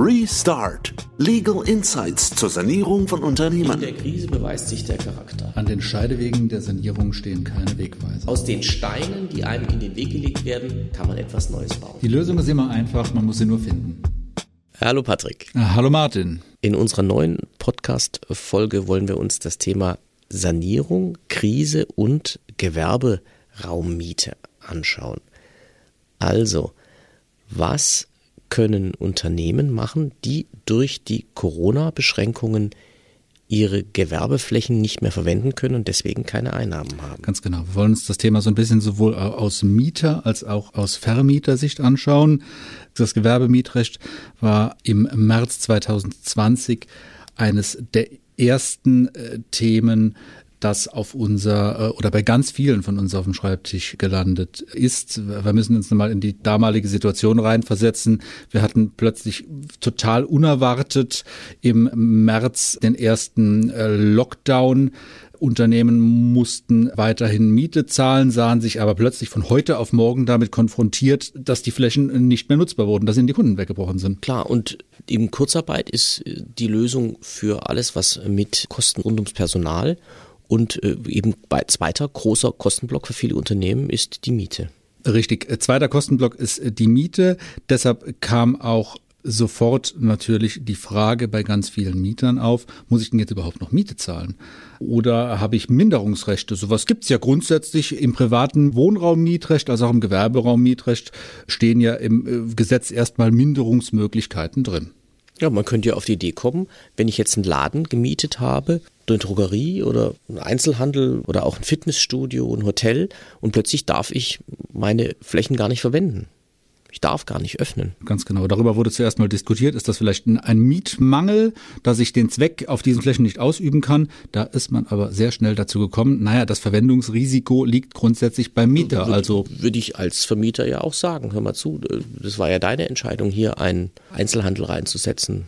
Restart. Legal Insights zur Sanierung von Unternehmen. In der Krise beweist sich der Charakter. An den Scheidewegen der Sanierung stehen keine Wegweiser. Aus den Steinen, die einem in den Weg gelegt werden, kann man etwas Neues bauen. Die Lösung ist immer einfach, man muss sie nur finden. Hallo Patrick. Ah, hallo Martin. In unserer neuen Podcast-Folge wollen wir uns das Thema Sanierung, Krise und Gewerberaummiete anschauen. Also, was können Unternehmen machen, die durch die Corona-Beschränkungen ihre Gewerbeflächen nicht mehr verwenden können und deswegen keine Einnahmen haben. Ganz genau. Wir wollen uns das Thema so ein bisschen sowohl aus Mieter- als auch aus Vermietersicht anschauen. Das Gewerbemietrecht war im März 2020 eines der ersten äh, Themen, das auf unser äh, oder bei ganz vielen von uns auf dem Schreibtisch gelandet ist. Wir müssen uns nochmal in die damalige Situation reinversetzen. Wir hatten plötzlich total unerwartet im März den ersten äh, Lockdown. Unternehmen mussten weiterhin Miete zahlen, sahen sich aber plötzlich von heute auf morgen damit konfrontiert, dass die Flächen nicht mehr nutzbar wurden, dass ihnen die Kunden weggebrochen sind. Klar, und eben Kurzarbeit ist die Lösung für alles, was mit Kosten rund ums Personal und äh, eben bei zweiter großer Kostenblock für viele Unternehmen ist die Miete. Richtig. Äh, zweiter Kostenblock ist äh, die Miete. Deshalb kam auch sofort natürlich die Frage bei ganz vielen Mietern auf, muss ich denn jetzt überhaupt noch Miete zahlen? Oder habe ich Minderungsrechte? Sowas gibt es ja grundsätzlich im privaten Wohnraummietrecht, also auch im Gewerberaummietrecht stehen ja im Gesetz erstmal Minderungsmöglichkeiten drin. Ja, man könnte ja auf die Idee kommen, wenn ich jetzt einen Laden gemietet habe, eine Drogerie oder einen Einzelhandel oder auch ein Fitnessstudio, ein Hotel und plötzlich darf ich meine Flächen gar nicht verwenden. Ich darf gar nicht öffnen. Ganz genau. Darüber wurde zuerst mal diskutiert. Ist das vielleicht ein Mietmangel, dass ich den Zweck auf diesen Flächen nicht ausüben kann? Da ist man aber sehr schnell dazu gekommen. Naja, das Verwendungsrisiko liegt grundsätzlich beim Mieter. Also würde ich als Vermieter ja auch sagen. Hör mal zu. Das war ja deine Entscheidung, hier einen Einzelhandel reinzusetzen.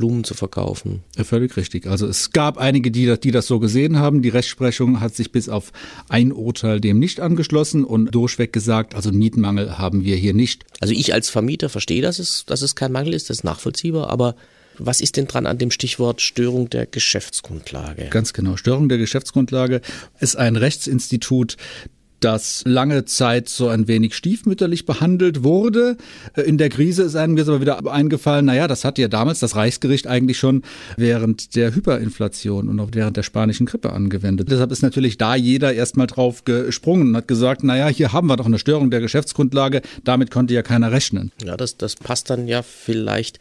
Blumen zu verkaufen. Ja, völlig richtig. Also es gab einige, die, die das so gesehen haben. Die Rechtsprechung hat sich bis auf ein Urteil dem nicht angeschlossen und durchweg gesagt, also Mietmangel haben wir hier nicht. Also ich als Vermieter verstehe, dass es, dass es kein Mangel ist, das ist nachvollziehbar, aber was ist denn dran an dem Stichwort Störung der Geschäftsgrundlage? Ganz genau. Störung der Geschäftsgrundlage ist ein Rechtsinstitut, das lange Zeit so ein wenig stiefmütterlich behandelt wurde. Äh, in der Krise ist einem jetzt aber wieder eingefallen, naja, das hat ja damals das Reichsgericht eigentlich schon während der Hyperinflation und auch während der spanischen Grippe angewendet. Deshalb ist natürlich da jeder erstmal drauf gesprungen und hat gesagt, naja, hier haben wir doch eine Störung der Geschäftsgrundlage, damit konnte ja keiner rechnen. Ja, das, das passt dann ja vielleicht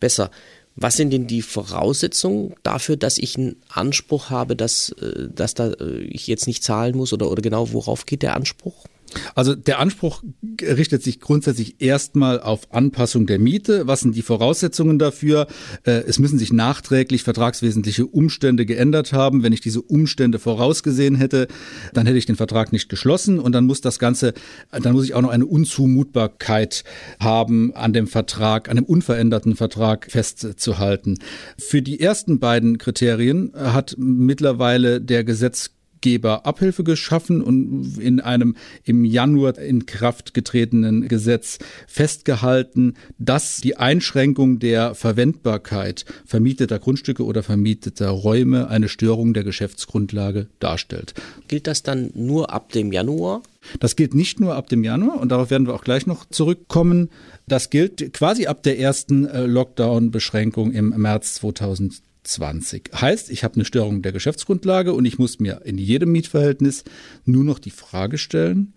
besser. Was sind denn die Voraussetzungen dafür, dass ich einen Anspruch habe, dass, äh, dass da äh, ich jetzt nicht zahlen muss oder, oder genau worauf geht der Anspruch? Also der Anspruch richtet sich grundsätzlich erstmal auf Anpassung der Miete. Was sind die Voraussetzungen dafür? Äh, es müssen sich nachträglich vertragswesentliche Umstände geändert haben. Wenn ich diese Umstände vorausgesehen hätte, dann hätte ich den Vertrag nicht geschlossen und dann muss das Ganze, dann muss ich auch noch eine Unzumutbarkeit haben, an dem Vertrag, an dem unveränderten Vertrag festzuhalten. Für die ersten beiden Kriterien hat mittlerweile der Gesetz Gesetzgeber Abhilfe geschaffen und in einem im Januar in Kraft getretenen Gesetz festgehalten, dass die Einschränkung der Verwendbarkeit vermieteter Grundstücke oder vermieteter Räume eine Störung der Geschäftsgrundlage darstellt. Gilt das dann nur ab dem Januar? Das gilt nicht nur ab dem Januar und darauf werden wir auch gleich noch zurückkommen. Das gilt quasi ab der ersten äh, Lockdown-Beschränkung im März 2020. 20. Heißt, ich habe eine Störung der Geschäftsgrundlage und ich muss mir in jedem Mietverhältnis nur noch die Frage stellen,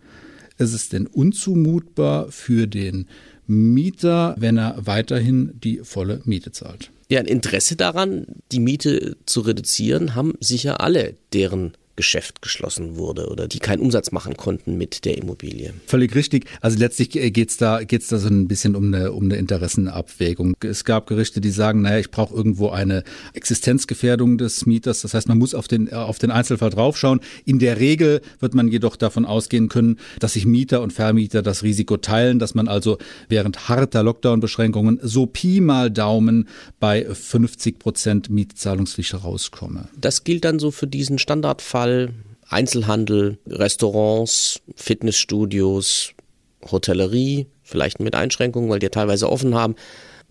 ist es denn unzumutbar für den Mieter, wenn er weiterhin die volle Miete zahlt? Ja, ein Interesse daran, die Miete zu reduzieren, haben sicher alle, deren Geschäft geschlossen wurde oder die keinen Umsatz machen konnten mit der Immobilie. Völlig richtig. Also letztlich geht's da, geht's da so ein bisschen um eine, um eine Interessenabwägung. Es gab Gerichte, die sagen, naja, ich brauche irgendwo eine Existenzgefährdung des Mieters. Das heißt, man muss auf den, auf den Einzelfall draufschauen. In der Regel wird man jedoch davon ausgehen können, dass sich Mieter und Vermieter das Risiko teilen, dass man also während harter Lockdown-Beschränkungen so Pi mal Daumen bei 50 Prozent Mietzahlungspflicht rauskomme. Das gilt dann so für diesen Standardfall Einzelhandel, Einzelhandel, Restaurants, Fitnessstudios, Hotellerie, vielleicht mit Einschränkungen, weil die ja teilweise offen haben.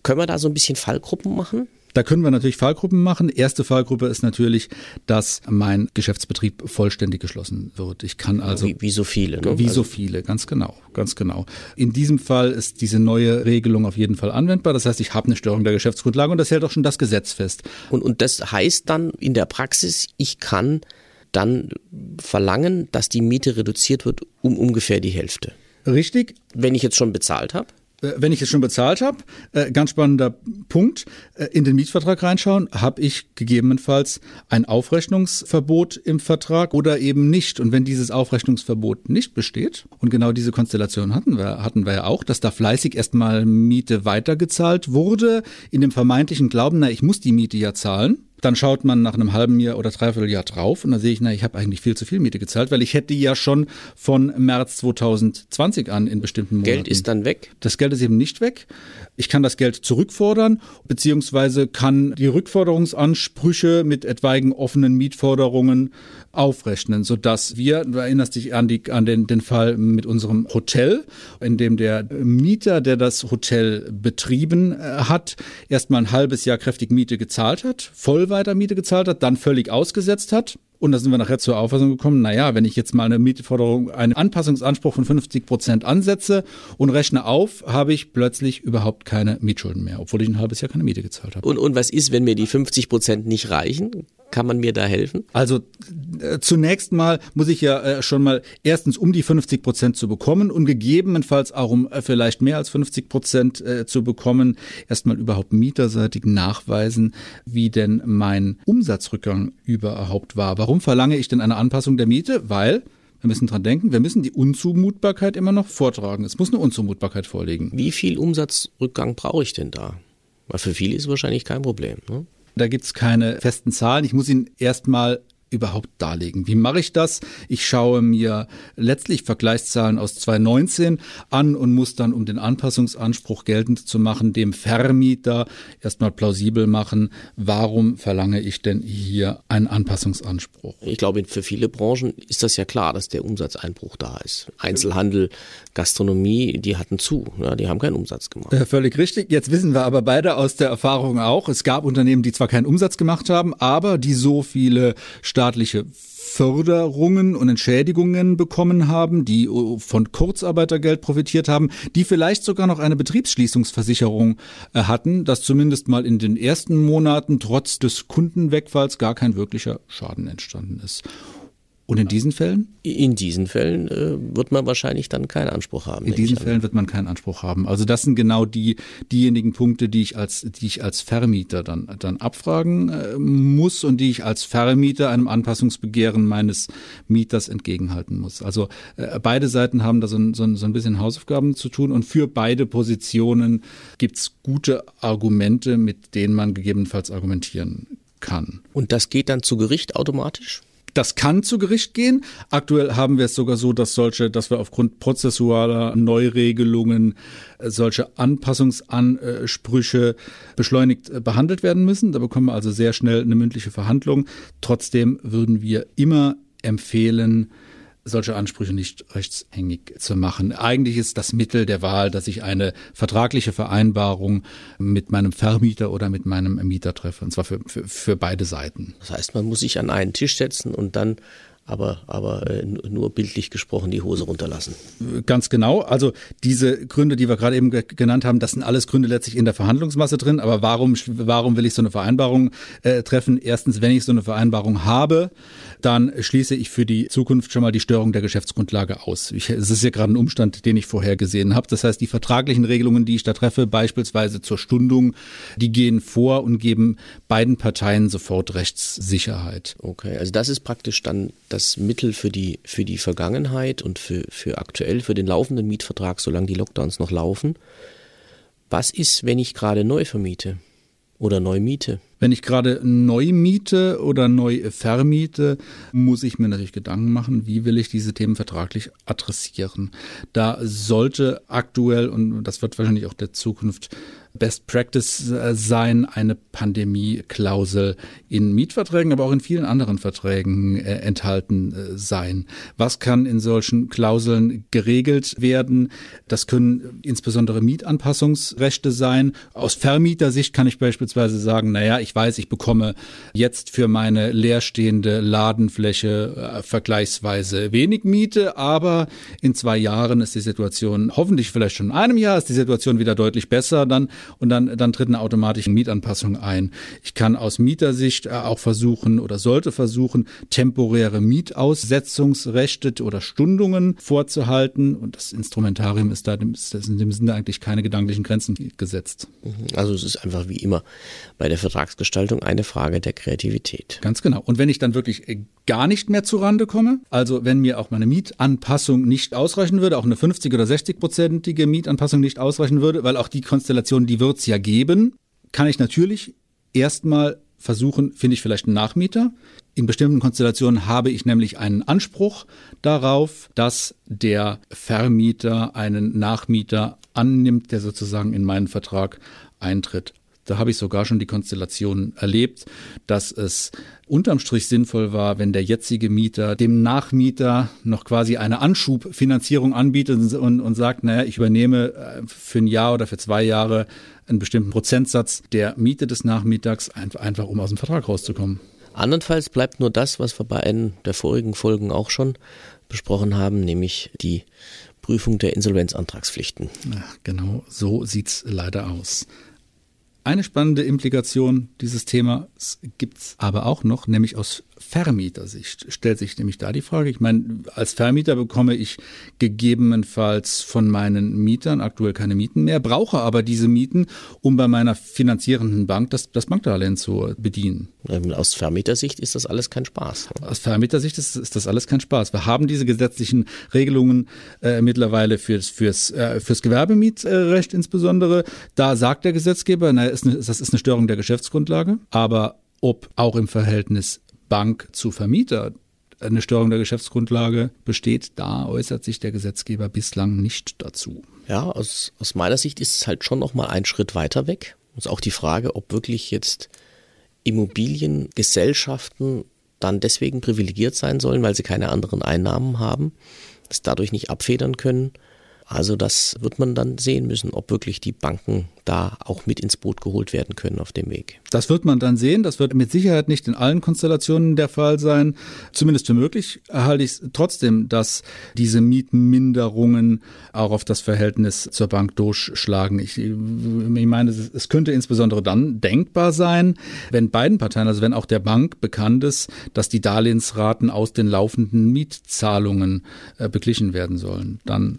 Können wir da so ein bisschen Fallgruppen machen? Da können wir natürlich Fallgruppen machen. Erste Fallgruppe ist natürlich, dass mein Geschäftsbetrieb vollständig geschlossen wird. Ich kann also. Wie, wie so viele, ne? Wie also so viele, ganz genau, ganz genau. In diesem Fall ist diese neue Regelung auf jeden Fall anwendbar. Das heißt, ich habe eine Störung der Geschäftsgrundlage und das hält auch schon das Gesetz fest. Und, und das heißt dann in der Praxis, ich kann dann verlangen, dass die Miete reduziert wird um ungefähr die Hälfte. Richtig. Wenn ich jetzt schon bezahlt habe? Äh, wenn ich es schon bezahlt habe, äh, ganz spannender Punkt, äh, in den Mietvertrag reinschauen, habe ich gegebenenfalls ein Aufrechnungsverbot im Vertrag oder eben nicht. Und wenn dieses Aufrechnungsverbot nicht besteht, und genau diese Konstellation hatten wir, hatten wir ja auch, dass da fleißig erstmal Miete weitergezahlt wurde, in dem vermeintlichen Glauben, na, ich muss die Miete ja zahlen. Dann schaut man nach einem halben Jahr oder dreiviertel Jahr drauf und dann sehe ich, na, ich habe eigentlich viel zu viel Miete gezahlt, weil ich hätte ja schon von März 2020 an in bestimmten Monaten. Geld ist dann weg? Das Geld ist eben nicht weg. Ich kann das Geld zurückfordern, beziehungsweise kann die Rückforderungsansprüche mit etwaigen offenen Mietforderungen aufrechnen, sodass wir, du erinnerst dich an, die, an den, den Fall mit unserem Hotel, in dem der Mieter, der das Hotel betrieben äh, hat, erstmal ein halbes Jahr kräftig Miete gezahlt hat, voll weiter Miete gezahlt hat, dann völlig ausgesetzt hat und da sind wir nachher zur Auffassung gekommen, naja, wenn ich jetzt mal eine Mietforderung, einen Anpassungsanspruch von 50 Prozent ansetze und rechne auf, habe ich plötzlich überhaupt keine Mietschulden mehr, obwohl ich ein halbes Jahr keine Miete gezahlt habe. Und, und was ist, wenn mir die 50 Prozent nicht reichen? Kann man mir da helfen? Also äh, zunächst mal muss ich ja äh, schon mal erstens um die 50 Prozent zu bekommen und gegebenenfalls auch um äh, vielleicht mehr als 50 Prozent äh, zu bekommen, erstmal überhaupt mieterseitig nachweisen, wie denn mein Umsatzrückgang überhaupt war. Warum verlange ich denn eine Anpassung der Miete? Weil wir müssen dran denken, wir müssen die Unzumutbarkeit immer noch vortragen. Es muss eine Unzumutbarkeit vorliegen. Wie viel Umsatzrückgang brauche ich denn da? Weil für viele ist es wahrscheinlich kein Problem. Ne? Da gibt es keine festen Zahlen. Ich muss ihn erstmal überhaupt darlegen? Wie mache ich das? Ich schaue mir letztlich Vergleichszahlen aus 2019 an und muss dann, um den Anpassungsanspruch geltend zu machen, dem Vermieter erstmal plausibel machen, warum verlange ich denn hier einen Anpassungsanspruch? Ich glaube, für viele Branchen ist das ja klar, dass der Umsatzeinbruch da ist. Einzelhandel, Gastronomie, die hatten zu, ja, die haben keinen Umsatz gemacht. Äh, völlig richtig. Jetzt wissen wir aber beide aus der Erfahrung auch, es gab Unternehmen, die zwar keinen Umsatz gemacht haben, aber die so viele staatliche Förderungen und Entschädigungen bekommen haben, die von Kurzarbeitergeld profitiert haben, die vielleicht sogar noch eine Betriebsschließungsversicherung äh, hatten, dass zumindest mal in den ersten Monaten trotz des Kundenwegfalls gar kein wirklicher Schaden entstanden ist. Und in diesen Fällen? In diesen Fällen äh, wird man wahrscheinlich dann keinen Anspruch haben. In diesen Fällen wird man keinen Anspruch haben. Also das sind genau die diejenigen Punkte, die ich als die ich als Vermieter dann dann abfragen äh, muss und die ich als Vermieter einem Anpassungsbegehren meines Mieters entgegenhalten muss. Also äh, beide Seiten haben da so ein, so, ein, so ein bisschen Hausaufgaben zu tun und für beide Positionen gibt's gute Argumente, mit denen man gegebenenfalls argumentieren kann. Und das geht dann zu Gericht automatisch? Das kann zu Gericht gehen. Aktuell haben wir es sogar so, dass solche, dass wir aufgrund prozessualer Neuregelungen äh, solche Anpassungsansprüche beschleunigt äh, behandelt werden müssen. Da bekommen wir also sehr schnell eine mündliche Verhandlung. Trotzdem würden wir immer empfehlen, solche Ansprüche nicht rechtshängig zu machen. Eigentlich ist das Mittel der Wahl, dass ich eine vertragliche Vereinbarung mit meinem Vermieter oder mit meinem Mieter treffe, und zwar für, für, für beide Seiten. Das heißt, man muss sich an einen Tisch setzen und dann aber, aber äh, nur bildlich gesprochen die Hose runterlassen. Ganz genau. Also diese Gründe, die wir gerade eben genannt haben, das sind alles Gründe letztlich in der Verhandlungsmasse drin. Aber warum, warum will ich so eine Vereinbarung äh, treffen? Erstens, wenn ich so eine Vereinbarung habe, dann schließe ich für die Zukunft schon mal die Störung der Geschäftsgrundlage aus. Ich, es ist ja gerade ein Umstand, den ich vorher gesehen habe. Das heißt, die vertraglichen Regelungen, die ich da treffe, beispielsweise zur Stundung, die gehen vor und geben beiden Parteien sofort Rechtssicherheit. Okay, also das ist praktisch dann das das Mittel für die, für die Vergangenheit und für, für aktuell, für den laufenden Mietvertrag, solange die Lockdowns noch laufen. Was ist, wenn ich gerade neu vermiete oder neu miete? Wenn ich gerade neu miete oder neu vermiete, muss ich mir natürlich Gedanken machen, wie will ich diese Themen vertraglich adressieren. Da sollte aktuell, und das wird wahrscheinlich auch der Zukunft Best Practice äh, sein, eine Pandemie-Klausel in Mietverträgen, aber auch in vielen anderen Verträgen äh, enthalten äh, sein. Was kann in solchen Klauseln geregelt werden? Das können insbesondere Mietanpassungsrechte sein. Aus Vermietersicht kann ich beispielsweise sagen, naja, ich weiß, ich bekomme jetzt für meine leerstehende Ladenfläche vergleichsweise wenig Miete, aber in zwei Jahren ist die Situation, hoffentlich vielleicht schon in einem Jahr, ist die Situation wieder deutlich besser. Dann und dann, dann tritt eine automatische Mietanpassung ein. Ich kann aus Mietersicht äh, auch versuchen oder sollte versuchen, temporäre Mietaussetzungsrechte oder Stundungen vorzuhalten und das Instrumentarium ist da ist in dem Sinne eigentlich keine gedanklichen Grenzen gesetzt. Mhm. Also es ist einfach wie immer bei der Vertragsgestaltung eine Frage der Kreativität. Ganz genau. Und wenn ich dann wirklich äh, gar nicht mehr zurande komme, also wenn mir auch meine Mietanpassung nicht ausreichen würde, auch eine 50 oder 60 prozentige Mietanpassung nicht ausreichen würde, weil auch die Konstellation, die wird es ja geben, kann ich natürlich erstmal versuchen, finde ich vielleicht einen Nachmieter. In bestimmten Konstellationen habe ich nämlich einen Anspruch darauf, dass der Vermieter einen Nachmieter annimmt, der sozusagen in meinen Vertrag eintritt. Da habe ich sogar schon die Konstellation erlebt, dass es unterm Strich sinnvoll war, wenn der jetzige Mieter dem Nachmieter noch quasi eine Anschubfinanzierung anbietet und, und sagt, naja, ich übernehme äh, für ein Jahr oder für zwei Jahre einen bestimmten Prozentsatz der Miete des Nachmietags, einfach um aus dem Vertrag rauszukommen. Andernfalls bleibt nur das, was wir bei einem der vorigen Folgen auch schon besprochen haben, nämlich die Prüfung der Insolvenzantragspflichten. Ja, genau, so sieht's leider aus. Eine spannende Implikation dieses Themas gibt es aber auch noch, nämlich aus Vermietersicht stellt sich nämlich da die Frage. Ich meine, als Vermieter bekomme ich gegebenenfalls von meinen Mietern aktuell keine Mieten mehr, brauche aber diese Mieten, um bei meiner finanzierenden Bank das, das Bankdarlehen zu bedienen. Ähm, aus Vermietersicht ist das alles kein Spaß. Aus Vermietersicht ist, ist das alles kein Spaß. Wir haben diese gesetzlichen Regelungen äh, mittlerweile fürs, fürs, äh, fürs Gewerbemietrecht insbesondere. Da sagt der Gesetzgeber, na, ist eine, das ist eine Störung der Geschäftsgrundlage, aber ob auch im Verhältnis Bank zu Vermieter eine Störung der Geschäftsgrundlage besteht, da äußert sich der Gesetzgeber bislang nicht dazu. Ja, aus, aus meiner Sicht ist es halt schon noch mal ein Schritt weiter weg. Und auch die Frage, ob wirklich jetzt Immobiliengesellschaften dann deswegen privilegiert sein sollen, weil sie keine anderen Einnahmen haben, es dadurch nicht abfedern können. Also das wird man dann sehen müssen, ob wirklich die Banken da auch mit ins Boot geholt werden können auf dem Weg. Das wird man dann sehen. Das wird mit Sicherheit nicht in allen Konstellationen der Fall sein. Zumindest für möglich halte ich es trotzdem, dass diese Mietminderungen auch auf das Verhältnis zur Bank durchschlagen. Ich, ich meine, es könnte insbesondere dann denkbar sein, wenn beiden Parteien, also wenn auch der Bank bekannt ist, dass die Darlehensraten aus den laufenden Mietzahlungen äh, beglichen werden sollen. Dann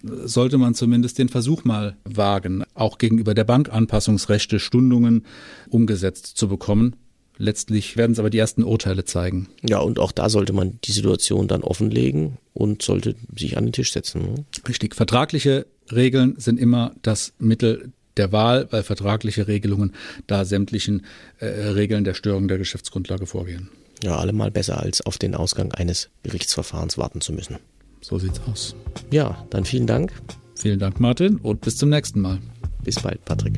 sollte man zumindest den Versuch mal wagen, auch gegenüber der Bank Anpassungsrechte, Stundungen umgesetzt zu bekommen. Letztlich werden es aber die ersten Urteile zeigen. Ja, und auch da sollte man die Situation dann offenlegen und sollte sich an den Tisch setzen. Ne? Richtig. Vertragliche Regeln sind immer das Mittel der Wahl, weil vertragliche Regelungen da sämtlichen äh, Regeln der Störung der Geschäftsgrundlage vorgehen. Ja, allemal besser als auf den Ausgang eines Gerichtsverfahrens warten zu müssen. So sieht's aus. Ja, dann vielen Dank. Vielen Dank, Martin, und bis zum nächsten Mal. Bis bald, Patrick.